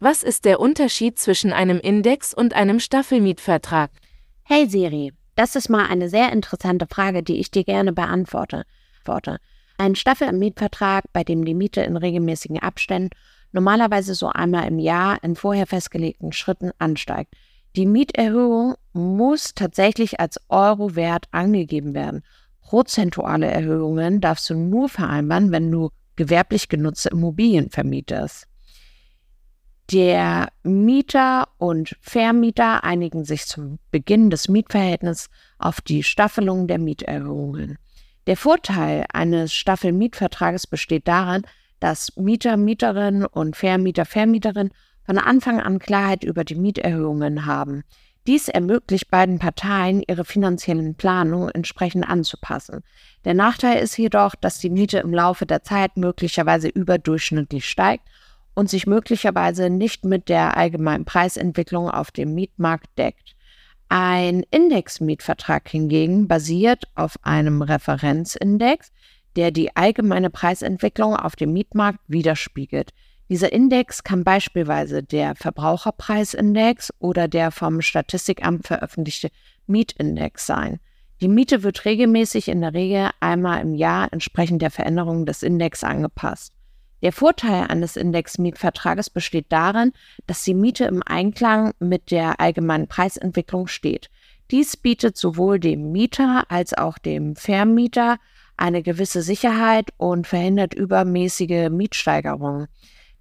was ist der Unterschied zwischen einem Index und einem Staffelmietvertrag? Hey Siri, das ist mal eine sehr interessante Frage, die ich dir gerne beantworte. Ein Staffelmietvertrag, bei dem die Miete in regelmäßigen Abständen, normalerweise so einmal im Jahr in vorher festgelegten Schritten ansteigt. Die Mieterhöhung muss tatsächlich als Euro-Wert angegeben werden. Prozentuale Erhöhungen darfst du nur vereinbaren, wenn du gewerblich genutzte Immobilien vermietest. Der Mieter und Vermieter einigen sich zum Beginn des Mietverhältnisses auf die Staffelung der Mieterhöhungen. Der Vorteil eines Staffelmietvertrages besteht darin, dass Mieter, Mieterinnen und Vermieter, Vermieterinnen von Anfang an Klarheit über die Mieterhöhungen haben. Dies ermöglicht beiden Parteien, ihre finanziellen Planungen entsprechend anzupassen. Der Nachteil ist jedoch, dass die Miete im Laufe der Zeit möglicherweise überdurchschnittlich steigt und sich möglicherweise nicht mit der allgemeinen Preisentwicklung auf dem Mietmarkt deckt. Ein Indexmietvertrag hingegen basiert auf einem Referenzindex, der die allgemeine Preisentwicklung auf dem Mietmarkt widerspiegelt. Dieser Index kann beispielsweise der Verbraucherpreisindex oder der vom Statistikamt veröffentlichte Mietindex sein. Die Miete wird regelmäßig in der Regel einmal im Jahr entsprechend der Veränderung des Index angepasst. Der Vorteil eines Indexmietvertrages besteht darin, dass die Miete im Einklang mit der allgemeinen Preisentwicklung steht. Dies bietet sowohl dem Mieter als auch dem Vermieter eine gewisse Sicherheit und verhindert übermäßige Mietsteigerungen.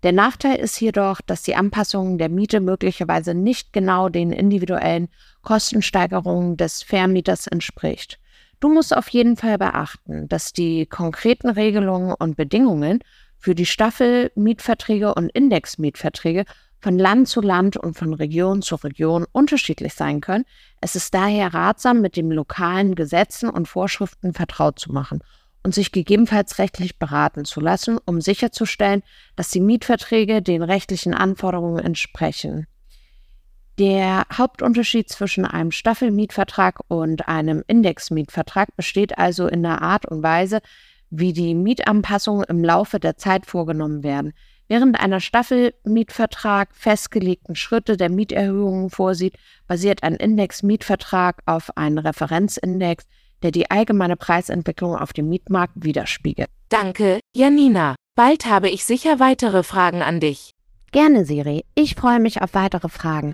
Der Nachteil ist jedoch, dass die Anpassung der Miete möglicherweise nicht genau den individuellen Kostensteigerungen des Vermieters entspricht. Du musst auf jeden Fall beachten, dass die konkreten Regelungen und Bedingungen für die Staffelmietverträge und Indexmietverträge von Land zu Land und von Region zu Region unterschiedlich sein können. Es ist daher ratsam, mit den lokalen Gesetzen und Vorschriften vertraut zu machen und sich gegebenenfalls rechtlich beraten zu lassen, um sicherzustellen, dass die Mietverträge den rechtlichen Anforderungen entsprechen. Der Hauptunterschied zwischen einem Staffelmietvertrag und einem Indexmietvertrag besteht also in der Art und Weise, wie die Mietanpassungen im Laufe der Zeit vorgenommen werden. Während einer Staffelmietvertrag festgelegten Schritte der Mieterhöhungen vorsieht, basiert ein Indexmietvertrag auf einem Referenzindex, der die allgemeine Preisentwicklung auf dem Mietmarkt widerspiegelt. Danke, Janina. Bald habe ich sicher weitere Fragen an dich. Gerne, Siri. Ich freue mich auf weitere Fragen.